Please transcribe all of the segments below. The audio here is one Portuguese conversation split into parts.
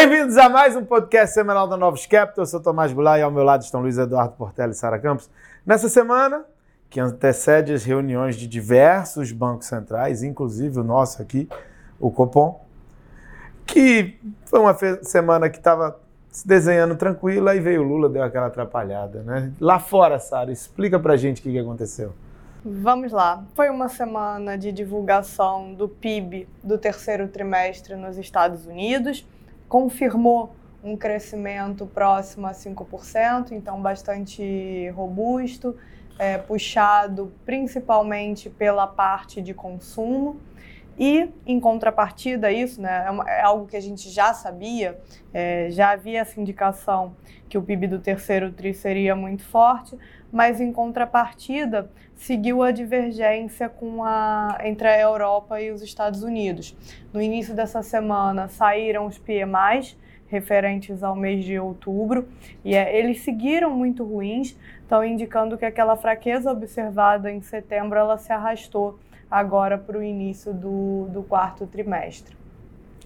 Bem-vindos a mais um podcast semanal da Novos Capital. Eu sou Tomás Goulart e ao meu lado estão Luiz Eduardo Portela e Sara Campos. Nessa semana, que antecede as reuniões de diversos bancos centrais, inclusive o nosso aqui, o Copom, que foi uma semana que estava se desenhando tranquila e veio o Lula, deu aquela atrapalhada. Né? Lá fora, Sara, explica pra gente o que, que aconteceu. Vamos lá. Foi uma semana de divulgação do PIB do terceiro trimestre nos Estados Unidos confirmou um crescimento próximo a 5%, então bastante robusto, é, puxado principalmente pela parte de consumo. E, em contrapartida a isso, né, é, é algo que a gente já sabia, é, já havia essa indicação que o PIB do terceiro TRI seria muito forte, mas, em contrapartida, seguiu a divergência com a, entre a Europa e os Estados Unidos. No início dessa semana saíram os PMIs, referentes ao mês de outubro, e é, eles seguiram muito ruins, estão indicando que aquela fraqueza observada em setembro ela se arrastou agora para o início do, do quarto trimestre.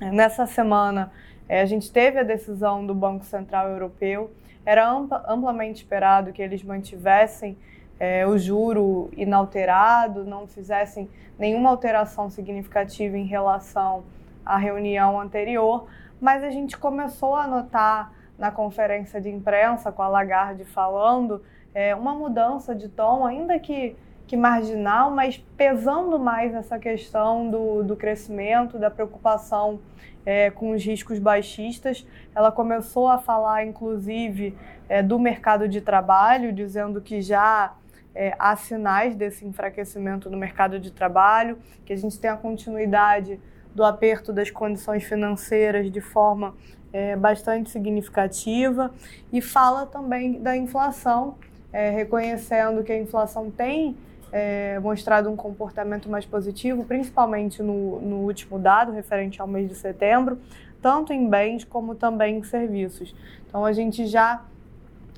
Nessa semana, é, a gente teve a decisão do Banco Central Europeu, era ampla, amplamente esperado que eles mantivessem é, o juro inalterado, não fizessem nenhuma alteração significativa em relação à reunião anterior, mas a gente começou a notar na conferência de imprensa com a Lagarde falando é, uma mudança de tom, ainda que que marginal, mas pesando mais essa questão do, do crescimento, da preocupação é, com os riscos baixistas. Ela começou a falar, inclusive, é, do mercado de trabalho, dizendo que já é, há sinais desse enfraquecimento no mercado de trabalho, que a gente tem a continuidade do aperto das condições financeiras de forma é, bastante significativa e fala também da inflação, é, reconhecendo que a inflação tem é, mostrado um comportamento mais positivo, principalmente no, no último dado, referente ao mês de setembro, tanto em bens como também em serviços. Então a gente já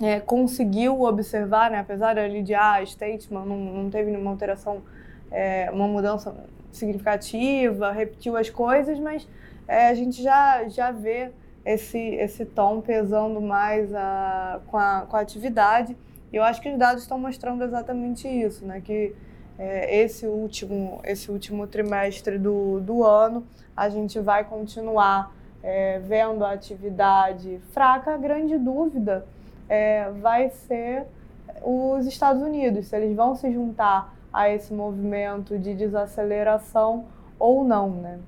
é, conseguiu observar, né, apesar ali de ah, Statesman não, não teve nenhuma alteração, é, uma mudança significativa, repetiu as coisas, mas é, a gente já, já vê esse, esse tom pesando mais a, com, a, com a atividade. Eu acho que os dados estão mostrando exatamente isso, né? Que é, esse, último, esse último trimestre do, do ano a gente vai continuar é, vendo a atividade fraca. A grande dúvida é, vai ser os Estados Unidos, se eles vão se juntar a esse movimento de desaceleração ou não, né?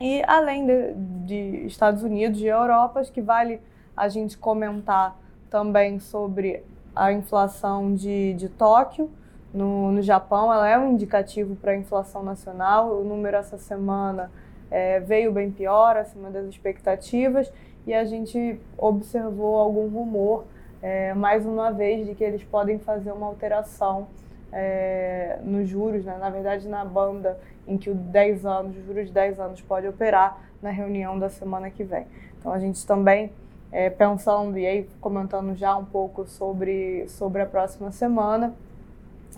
E além de, de Estados Unidos e Europa, acho que vale a gente comentar também sobre a inflação de, de Tóquio, no, no Japão, ela é um indicativo para a inflação nacional. O número essa semana é, veio bem pior, acima das expectativas, e a gente observou algum rumor, é, mais uma vez, de que eles podem fazer uma alteração é, nos juros, né? na verdade, na banda em que o 10 anos, os juros de 10 anos pode operar na reunião da semana que vem. Então, a gente também é, pensando e aí comentando já um pouco sobre, sobre a próxima semana.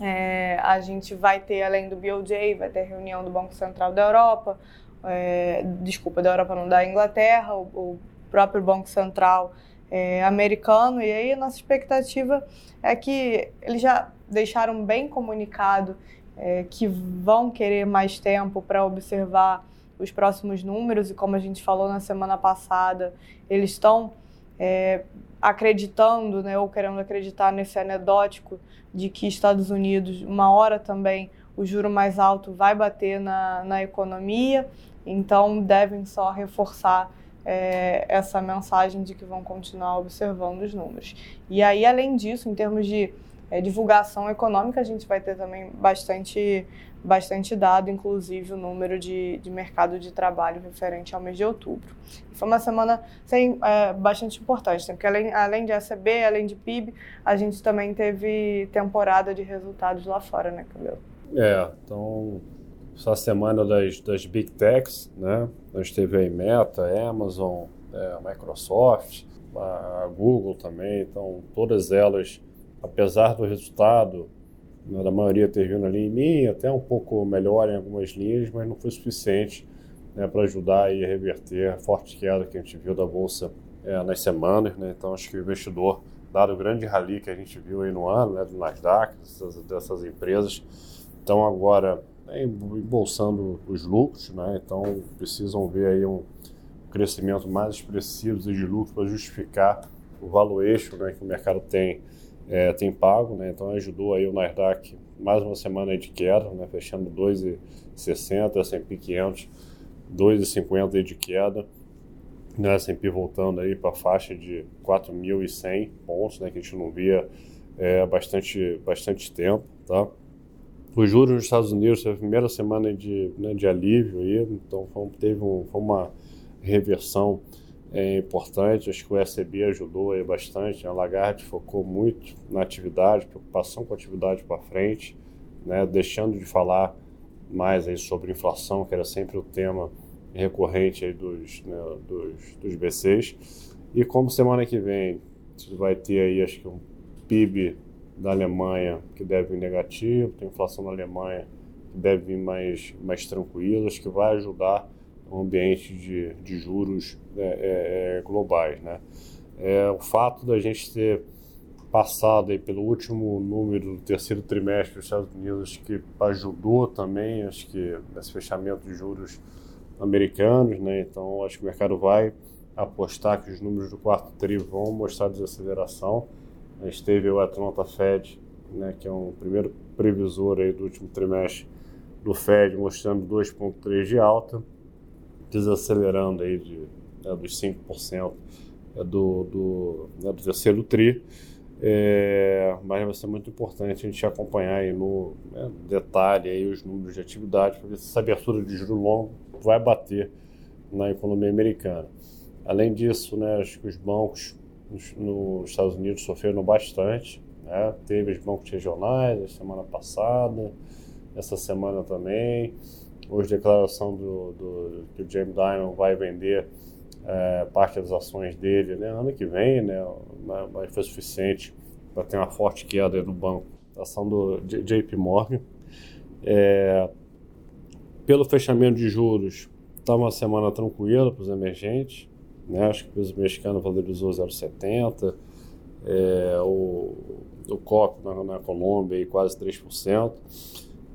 É, a gente vai ter, além do BOJ, vai ter reunião do Banco Central da Europa, é, desculpa, da Europa não, da Inglaterra, o, o próprio Banco Central é, americano, e aí a nossa expectativa é que eles já deixaram bem comunicado é, que vão querer mais tempo para observar os próximos números, e como a gente falou na semana passada, eles estão é, acreditando, né, ou querendo acreditar nesse anedótico de que Estados Unidos, uma hora também, o juro mais alto vai bater na, na economia, então devem só reforçar é, essa mensagem de que vão continuar observando os números. E aí, além disso, em termos de é, divulgação econômica, a gente vai ter também bastante bastante dado, inclusive o número de, de mercado de trabalho referente ao mês de outubro. Foi uma semana sem, é, bastante importante, né? porque além, além de ACB, além de PIB, a gente também teve temporada de resultados lá fora, né, Cabelo? É, então, essa semana das, das Big Techs, né? A gente teve aí Meta, Amazon, é, Microsoft, a Google também, então todas elas, apesar do resultado né, da maioria ter vindo ali em linha, até um pouco melhor em algumas linhas, mas não foi suficiente né, para ajudar a reverter a forte queda que a gente viu da bolsa é, nas semanas. Né? Então, acho que o investidor, dado o grande rally que a gente viu aí no ano, né, do Nasdaq, dessas, dessas empresas, estão agora né, embolsando os lucros, né? então precisam ver aí um crescimento mais expressivo de lucros para justificar o valuation né, que o mercado tem, é, tem pago. Né? Então ajudou aí o Nasdaq mais uma semana de queda, né, fechando 2,60, S&P 500 2,50 de queda, né, S&P voltando aí para a faixa de 4.100 pontos, né, que a gente não via é, bastante, bastante tempo, tá? Os juros nos Estados Unidos a primeira semana de, né, de alívio aí, então foi, teve um, foi uma reversão é, importante, acho que o ECB ajudou aí bastante, a Lagarde focou muito na atividade, preocupação com a atividade para frente, né, deixando de falar mais aí sobre inflação, que era sempre o tema recorrente aí dos, né, dos, dos BCs. E como semana que vem vai ter aí, acho que um PIB da Alemanha que deve vir negativo, tem inflação na Alemanha que deve vir mais, mais tranquila, acho que vai ajudar o ambiente de, de juros é, é, é, globais. Né? É, o fato da gente ter passado aí pelo último número do terceiro trimestre dos Estados Unidos, que ajudou também, acho que nesse fechamento de juros americanos, né? Então acho que o mercado vai apostar que os números do quarto tri vão mostrar desaceleração. A gente teve o Atlanta Fed, né, que é um primeiro previsor aí do último trimestre do Fed, mostrando 2,3 de alta, desacelerando aí de, né, dos 5% do, do, né, do terceiro tri. É, mas vai ser muito importante a gente acompanhar aí no né, detalhe aí os números de atividade para ver se essa abertura de juro longo vai bater na economia americana. Além disso, né, acho que os bancos nos, nos Estados Unidos sofreram bastante. Né? Teve os bancos regionais a semana passada, essa semana também. Hoje, declaração do, do, que o James Dimon vai vender é, parte das ações dele né, ano que vem, né, mas foi suficiente para ter uma forte queda no banco. Ação do JP Morgan. É, pelo fechamento de juros, está uma semana tranquila para os emergentes. Né? Acho que o peso mexicano valorizou 0,70. É, o, o COP na, na Colômbia aí, quase 3%.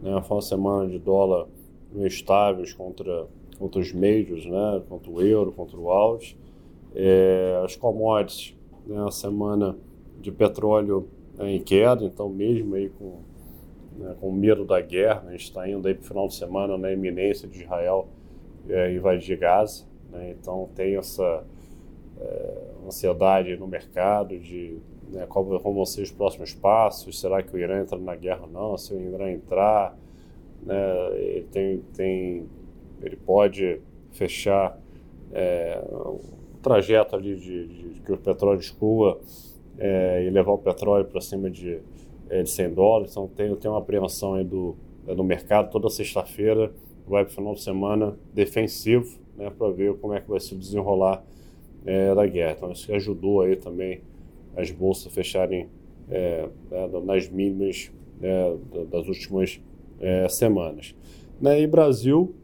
Né? Foi uma semana de dólar estáveis contra, contra os majors, né? contra o euro, contra o AUD. É, as commodities, né? uma semana de petróleo né, em queda, então mesmo aí com né, com medo da guerra. A gente está indo aí para o final de semana na iminência de Israel é, invadir Gaza. Né, então tem essa é, ansiedade no mercado de né, como vão ser os próximos passos. Será que o Irã entra na guerra ou não? Se o Irã entrar, né, ele, tem, tem, ele pode fechar é, um trajeto ali de, de, que o petróleo escoa é, e levar o petróleo para cima de é, de 100 dólares. Então tem, tem uma apreensão aí do, é, do mercado toda sexta-feira, vai para o final de semana defensivo, né, para ver como é que vai se desenrolar é, da guerra. Então isso ajudou aí também as bolsas fecharem é, é nas mínimas é, das últimas é, semanas. Né, e Brasil,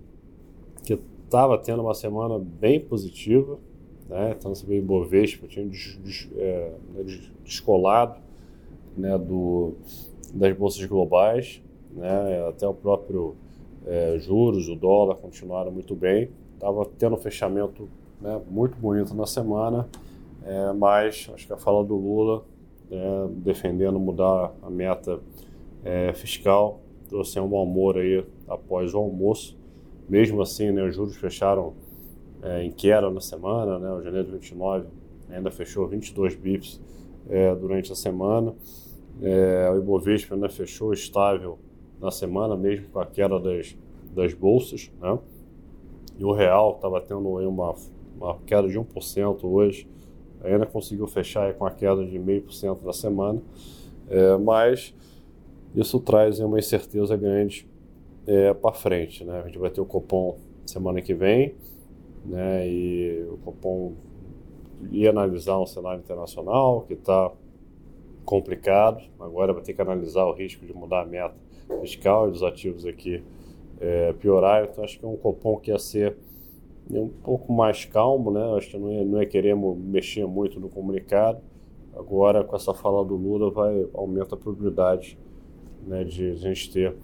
que estava tendo uma semana bem positiva, né, então você vê Ibovespa tinha des, des, né, descolado né, do, das bolsas globais, né, até o próprio é, juros, o dólar continuaram muito bem. Estava tendo um fechamento né, muito bonito na semana, é, mas acho que a fala do Lula, é, defendendo mudar a meta é, fiscal, trouxe um bom humor aí após o almoço. Mesmo assim, né, os juros fecharam é, em queda na semana, né, o janeiro de 29 ainda fechou 22 bips é, durante a semana. É, o Ibovespa né, fechou estável na semana, mesmo com a queda das, das bolsas. Né? E o real estava tendo uma, uma queda de 1% hoje, ainda conseguiu fechar com a queda de 0,5% na semana, é, mas isso traz uma incerteza grande é, para frente. Né? A gente vai ter o Copom semana que vem, né? e o Copom ia analisar um cenário internacional que está complicado. Agora vai ter que analisar o risco de mudar a meta fiscal e dos ativos aqui é, piorarem. Então acho que é um cupom que ia ser um pouco mais calmo, né? Acho que não é, não é queremos mexer muito no comunicado. Agora, com essa fala do Lula, vai aumenta a probabilidade né, de a gente ter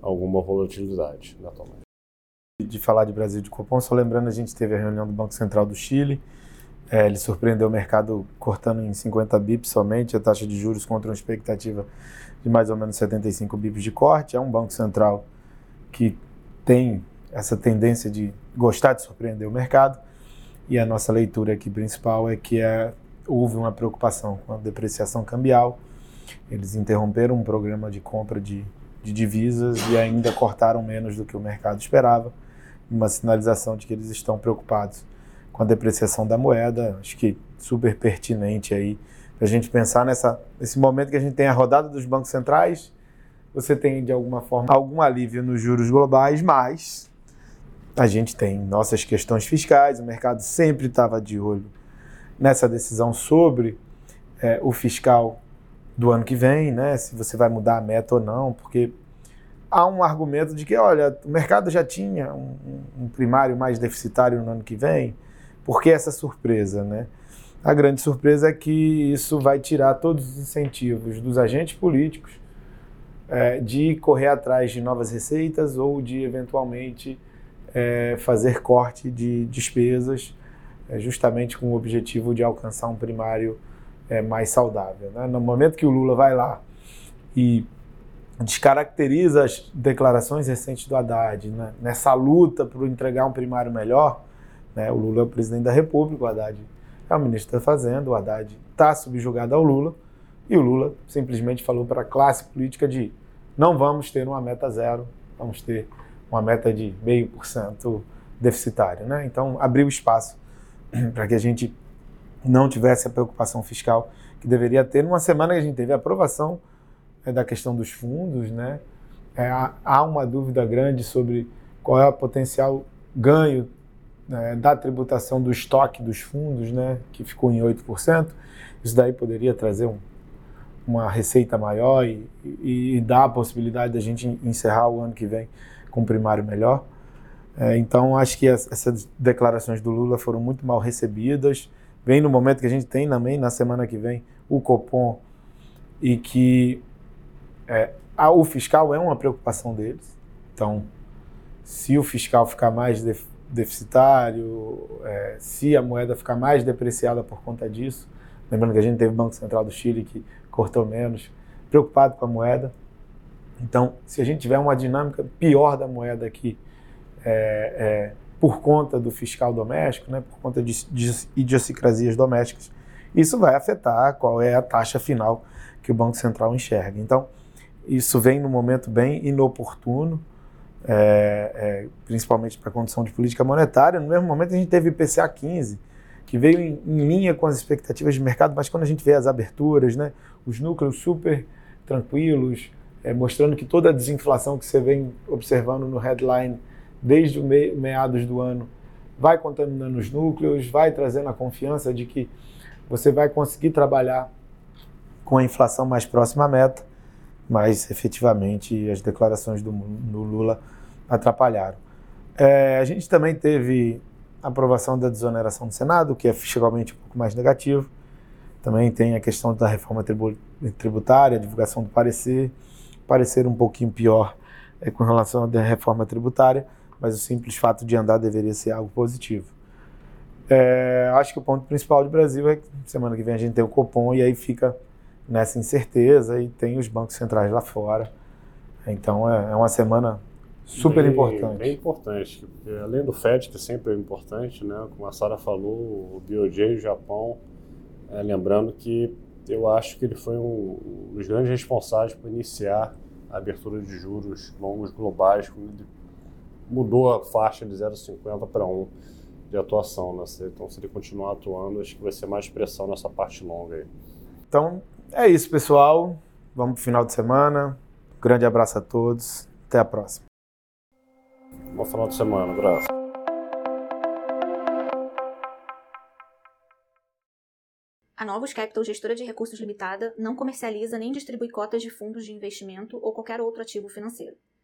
alguma volatilidade na tomada. De falar de Brasil de Copom, só lembrando, a gente teve a reunião do Banco Central do Chile. É, ele surpreendeu o mercado cortando em 50 bips somente a taxa de juros contra uma expectativa de mais ou menos 75 bips de corte. É um Banco Central que tem essa tendência de gostar de surpreender o mercado. E a nossa leitura aqui principal é que é, houve uma preocupação com a depreciação cambial. Eles interromperam um programa de compra de, de divisas e ainda cortaram menos do que o mercado esperava. Uma sinalização de que eles estão preocupados com a depreciação da moeda. Acho que super pertinente aí para a gente pensar nessa, nesse momento que a gente tem a rodada dos bancos centrais. Você tem, de alguma forma, algum alívio nos juros globais, mas a gente tem nossas questões fiscais, o mercado sempre estava de olho nessa decisão sobre é, o fiscal do ano que vem, né? Se você vai mudar a meta ou não, porque há um argumento de que, olha, o mercado já tinha um, um primário mais deficitário no ano que vem, por que essa surpresa, né? A grande surpresa é que isso vai tirar todos os incentivos dos agentes políticos é, de correr atrás de novas receitas ou de eventualmente é, fazer corte de despesas, é, justamente com o objetivo de alcançar um primário é, mais saudável. Né? No momento que o Lula vai lá e descaracteriza as declarações recentes do Haddad né? nessa luta por entregar um primário melhor, né? o Lula é o presidente da República, o Haddad é o ministro da Fazenda, o Haddad está subjugado ao Lula, e o Lula simplesmente falou para a classe política de não vamos ter uma meta zero, vamos ter uma meta de meio por cento deficitário. Né? Então, abriu espaço para que a gente não tivesse a preocupação fiscal que deveria ter. Numa semana que a gente teve a aprovação é, da questão dos fundos, né? É, há uma dúvida grande sobre qual é o potencial ganho né, da tributação do estoque dos fundos, né, que ficou em 8%. Isso daí poderia trazer um, uma receita maior e, e, e, dar a possibilidade da gente encerrar o ano que vem com um primário melhor. É, então, acho que as, essas declarações do Lula foram muito mal recebidas. Vem no momento que a gente tem também, na semana que vem, o Copom, e que é, a, o fiscal é uma preocupação deles. Então, se o fiscal ficar mais def, deficitário, é, se a moeda ficar mais depreciada por conta disso, lembrando que a gente teve o Banco Central do Chile que cortou menos, preocupado com a moeda, então, se a gente tiver uma dinâmica pior da moeda aqui, é, é, por conta do fiscal doméstico, né, por conta de, de idiosincrasias domésticas, isso vai afetar qual é a taxa final que o Banco Central enxerga. Então, isso vem num momento bem inoportuno, é, é, principalmente para a condição de política monetária. No mesmo momento, a gente teve o IPCA 15, que veio em, em, linha com as expectativas de mercado, mas quando a gente vê as aberturas, né, os núcleos super tranquilos, é, mostrando que toda a desinflação que você vem observando no headline desde o me meados do ano vai contaminando os núcleos, vai trazendo a confiança de que você vai conseguir trabalhar com a inflação mais próxima à meta, mas efetivamente as declarações do, do Lula atrapalharam. É, a gente também teve a aprovação da desoneração do Senado, que é fiscalmente um pouco mais negativo. Também tem a questão da reforma tributária, a divulgação do parecer parecer um pouquinho pior é, com relação à reforma tributária, mas o simples fato de andar deveria ser algo positivo. É, acho que o ponto principal do Brasil é que semana que vem a gente tem o Copom e aí fica nessa incerteza e tem os bancos centrais lá fora. Então é, é uma semana super bem, importante. Bem importante. Além do FED, que sempre é importante, né? como a Sara falou, o BOJ, o Japão, é, lembrando que eu acho que ele foi um, um dos grandes responsáveis por iniciar a abertura de juros longos globais, mudou a faixa de 0,50 para 1 de atuação. Né? Então, se ele continuar atuando, acho que vai ser mais pressão nessa parte longa aí. Então, é isso, pessoal. Vamos para o final de semana. grande abraço a todos. Até a próxima. Bom final de semana. Abraço. A Novos Capital, gestora de recursos limitada, não comercializa nem distribui cotas de fundos de investimento ou qualquer outro ativo financeiro.